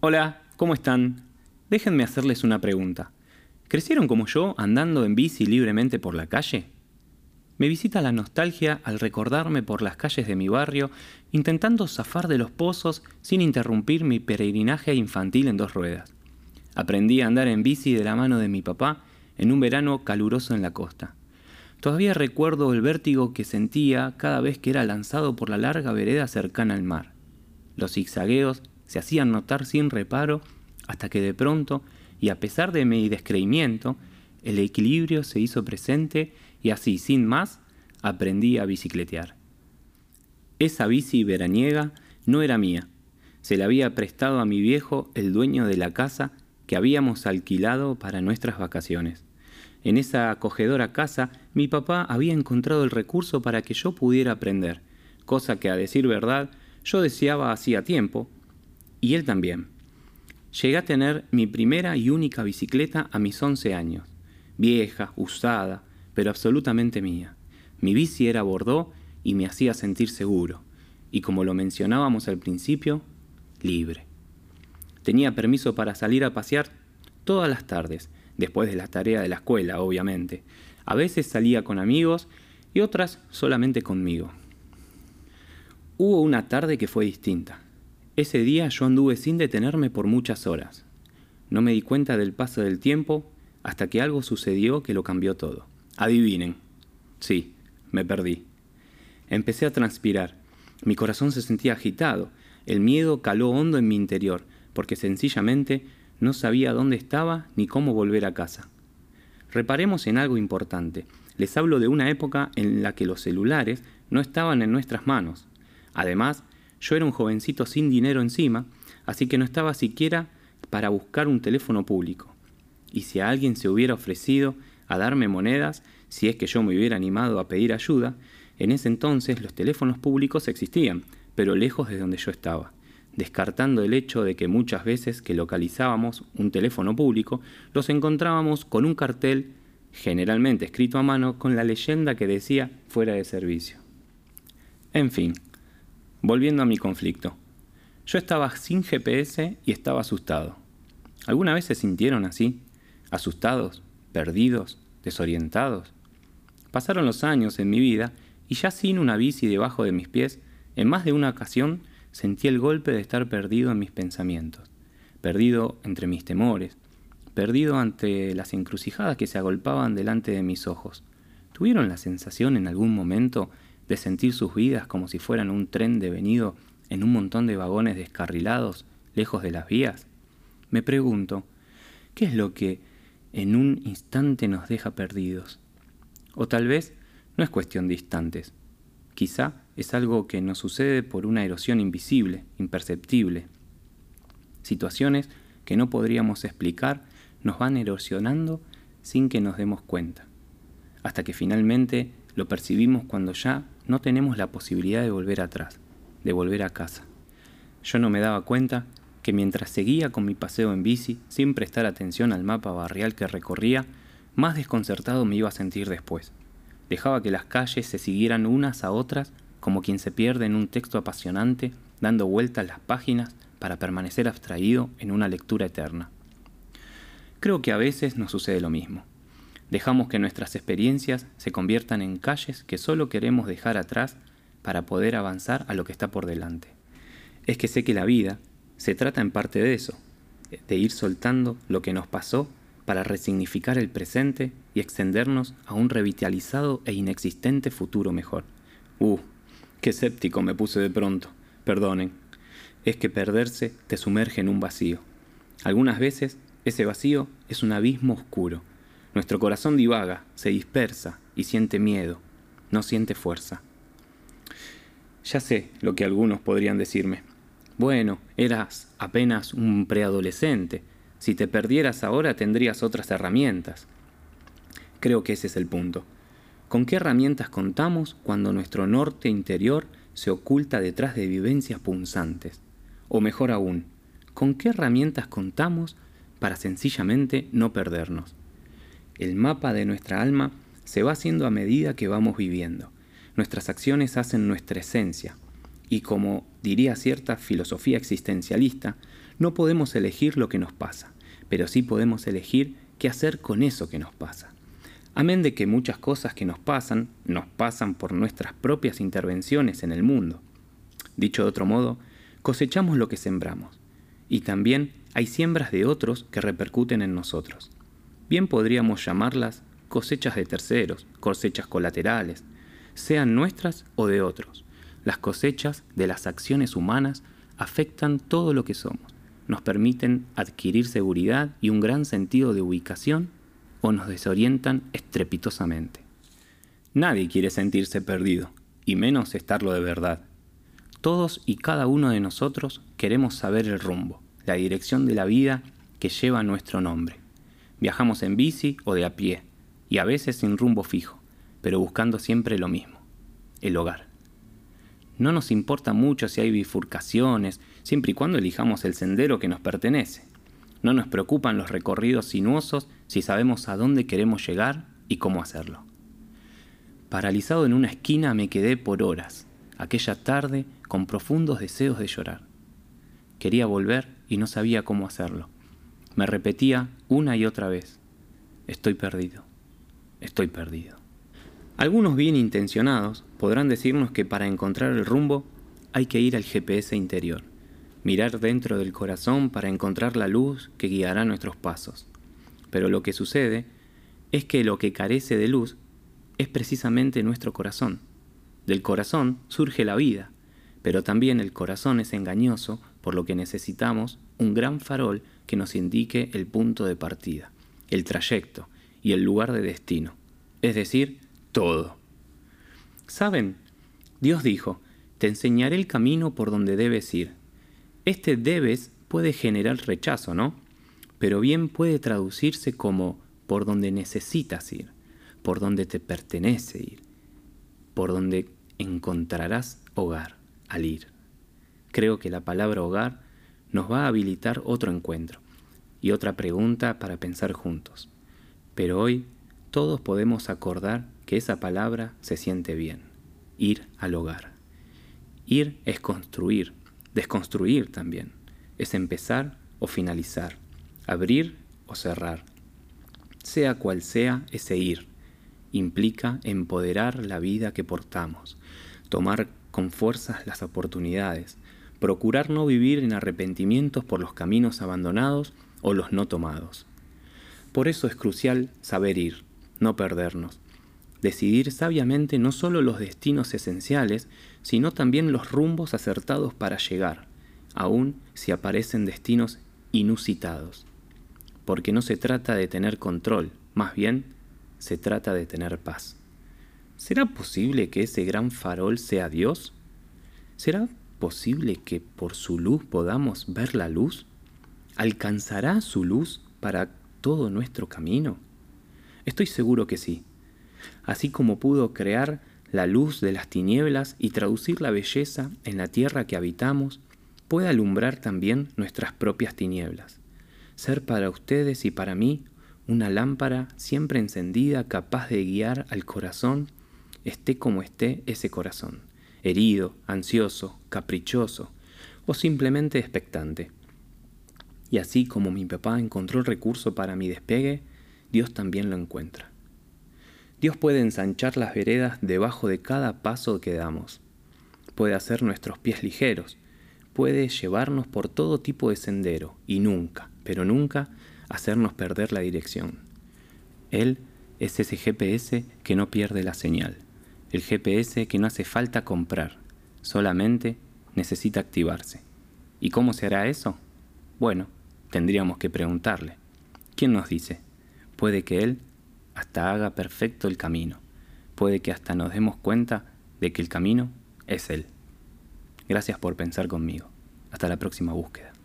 Hola, ¿cómo están? Déjenme hacerles una pregunta. ¿Crecieron como yo andando en bici libremente por la calle? Me visita la nostalgia al recordarme por las calles de mi barrio, intentando zafar de los pozos sin interrumpir mi peregrinaje infantil en dos ruedas. Aprendí a andar en bici de la mano de mi papá en un verano caluroso en la costa. Todavía recuerdo el vértigo que sentía cada vez que era lanzado por la larga vereda cercana al mar. Los zigzagueos se hacían notar sin reparo hasta que de pronto, y a pesar de mi descreimiento, el equilibrio se hizo presente y así, sin más, aprendí a bicicletear. Esa bici veraniega no era mía, se la había prestado a mi viejo, el dueño de la casa que habíamos alquilado para nuestras vacaciones. En esa acogedora casa mi papá había encontrado el recurso para que yo pudiera aprender, cosa que a decir verdad yo deseaba hacía tiempo, y él también. Llegué a tener mi primera y única bicicleta a mis 11 años, vieja, usada, pero absolutamente mía. Mi bici era bordó y me hacía sentir seguro, y como lo mencionábamos al principio, libre. Tenía permiso para salir a pasear todas las tardes, después de la tarea de la escuela, obviamente. A veces salía con amigos y otras solamente conmigo. Hubo una tarde que fue distinta. Ese día yo anduve sin detenerme por muchas horas. No me di cuenta del paso del tiempo hasta que algo sucedió que lo cambió todo. Adivinen. Sí, me perdí. Empecé a transpirar. Mi corazón se sentía agitado. El miedo caló hondo en mi interior, porque sencillamente no sabía dónde estaba ni cómo volver a casa. Reparemos en algo importante. Les hablo de una época en la que los celulares no estaban en nuestras manos. Además, yo era un jovencito sin dinero encima, así que no estaba siquiera para buscar un teléfono público. Y si a alguien se hubiera ofrecido a darme monedas, si es que yo me hubiera animado a pedir ayuda, en ese entonces los teléfonos públicos existían, pero lejos de donde yo estaba, descartando el hecho de que muchas veces que localizábamos un teléfono público, los encontrábamos con un cartel, generalmente escrito a mano, con la leyenda que decía fuera de servicio. En fin, Volviendo a mi conflicto. Yo estaba sin GPS y estaba asustado. ¿Alguna vez se sintieron así? ¿Asustados? ¿Perdidos? ¿Desorientados? Pasaron los años en mi vida y ya sin una bici debajo de mis pies, en más de una ocasión sentí el golpe de estar perdido en mis pensamientos, perdido entre mis temores, perdido ante las encrucijadas que se agolpaban delante de mis ojos. ¿Tuvieron la sensación en algún momento de sentir sus vidas como si fueran un tren devenido en un montón de vagones descarrilados, lejos de las vías? Me pregunto, ¿qué es lo que en un instante nos deja perdidos? O tal vez no es cuestión de instantes. Quizá es algo que nos sucede por una erosión invisible, imperceptible. Situaciones que no podríamos explicar nos van erosionando sin que nos demos cuenta, hasta que finalmente lo percibimos cuando ya no tenemos la posibilidad de volver atrás, de volver a casa. Yo no me daba cuenta que mientras seguía con mi paseo en bici, sin prestar atención al mapa barrial que recorría, más desconcertado me iba a sentir después. Dejaba que las calles se siguieran unas a otras como quien se pierde en un texto apasionante, dando vueltas las páginas para permanecer abstraído en una lectura eterna. Creo que a veces nos sucede lo mismo. Dejamos que nuestras experiencias se conviertan en calles que solo queremos dejar atrás para poder avanzar a lo que está por delante. Es que sé que la vida se trata en parte de eso, de ir soltando lo que nos pasó para resignificar el presente y extendernos a un revitalizado e inexistente futuro mejor. Uh, qué escéptico me puse de pronto. Perdonen. Es que perderse te sumerge en un vacío. Algunas veces ese vacío es un abismo oscuro nuestro corazón divaga, se dispersa y siente miedo, no siente fuerza. Ya sé lo que algunos podrían decirme. Bueno, eras apenas un preadolescente. Si te perdieras ahora tendrías otras herramientas. Creo que ese es el punto. ¿Con qué herramientas contamos cuando nuestro norte interior se oculta detrás de vivencias punzantes? O mejor aún, ¿con qué herramientas contamos para sencillamente no perdernos? El mapa de nuestra alma se va haciendo a medida que vamos viviendo. Nuestras acciones hacen nuestra esencia. Y como diría cierta filosofía existencialista, No podemos elegir lo que nos pasa, pero sí podemos elegir qué hacer con eso que nos pasa. Amén de que muchas cosas que nos pasan nos pasan por nuestras propias intervenciones en el mundo. Dicho de otro modo, cosechamos lo que sembramos, y también hay siembras de otros que repercuten en nosotros. Bien podríamos llamarlas cosechas de terceros, cosechas colaterales, sean nuestras o de otros. Las cosechas de las acciones humanas afectan todo lo que somos, nos permiten adquirir seguridad y un gran sentido de ubicación o nos desorientan estrepitosamente. Nadie quiere sentirse perdido, y menos estarlo de verdad. Todos y cada uno de nosotros queremos saber el rumbo, la dirección de la vida que lleva nuestro nombre. Viajamos en bici o de a pie, y a veces sin rumbo fijo, pero buscando siempre lo mismo, el hogar. No nos importa mucho si hay bifurcaciones, siempre y cuando elijamos el sendero que nos pertenece. No nos preocupan los recorridos sinuosos si sabemos a dónde queremos llegar y cómo hacerlo. Paralizado en una esquina me quedé por horas, aquella tarde con profundos deseos de llorar. Quería volver y no sabía cómo hacerlo. Me repetía una y otra vez, estoy perdido, estoy perdido. Algunos bien intencionados podrán decirnos que para encontrar el rumbo hay que ir al GPS interior, mirar dentro del corazón para encontrar la luz que guiará nuestros pasos. Pero lo que sucede es que lo que carece de luz es precisamente nuestro corazón. Del corazón surge la vida, pero también el corazón es engañoso, por lo que necesitamos un gran farol que nos indique el punto de partida, el trayecto y el lugar de destino, es decir, todo. ¿Saben? Dios dijo, te enseñaré el camino por donde debes ir. Este debes puede generar rechazo, ¿no? Pero bien puede traducirse como por donde necesitas ir, por donde te pertenece ir, por donde encontrarás hogar al ir. Creo que la palabra hogar nos va a habilitar otro encuentro y otra pregunta para pensar juntos. Pero hoy todos podemos acordar que esa palabra se siente bien, ir al hogar. Ir es construir, desconstruir también, es empezar o finalizar, abrir o cerrar. Sea cual sea ese ir, implica empoderar la vida que portamos, tomar con fuerzas las oportunidades, procurar no vivir en arrepentimientos por los caminos abandonados o los no tomados. Por eso es crucial saber ir, no perdernos, decidir sabiamente no solo los destinos esenciales, sino también los rumbos acertados para llegar, aun si aparecen destinos inusitados. Porque no se trata de tener control, más bien se trata de tener paz. ¿Será posible que ese gran farol sea Dios? ¿Será posible que por su luz podamos ver la luz? ¿Alcanzará su luz para todo nuestro camino? Estoy seguro que sí así como pudo crear la luz de las tinieblas y traducir la belleza en la tierra que habitamos, puede alumbrar también nuestras propias tinieblas, ser para ustedes y para mí una lámpara siempre encendida capaz de guiar al corazón, esté como esté ese corazón, herido, ansioso, caprichoso o simplemente expectante. Y así como mi papá encontró el recurso para mi despegue, Dios también lo encuentra. Dios puede ensanchar las veredas debajo de cada paso que damos. Puede hacer nuestros pies ligeros. Puede llevarnos por todo tipo de sendero y nunca, pero nunca, hacernos perder la dirección. Él es ese GPS que no pierde la señal. El GPS que no hace falta comprar, solamente necesita activarse. ¿Y cómo se hará eso? Bueno, tendríamos que preguntarle. ¿Quién nos dice? Puede que Él hasta haga perfecto el camino. Puede que hasta nos demos cuenta de que el camino es Él. Gracias por pensar conmigo. Hasta la próxima búsqueda.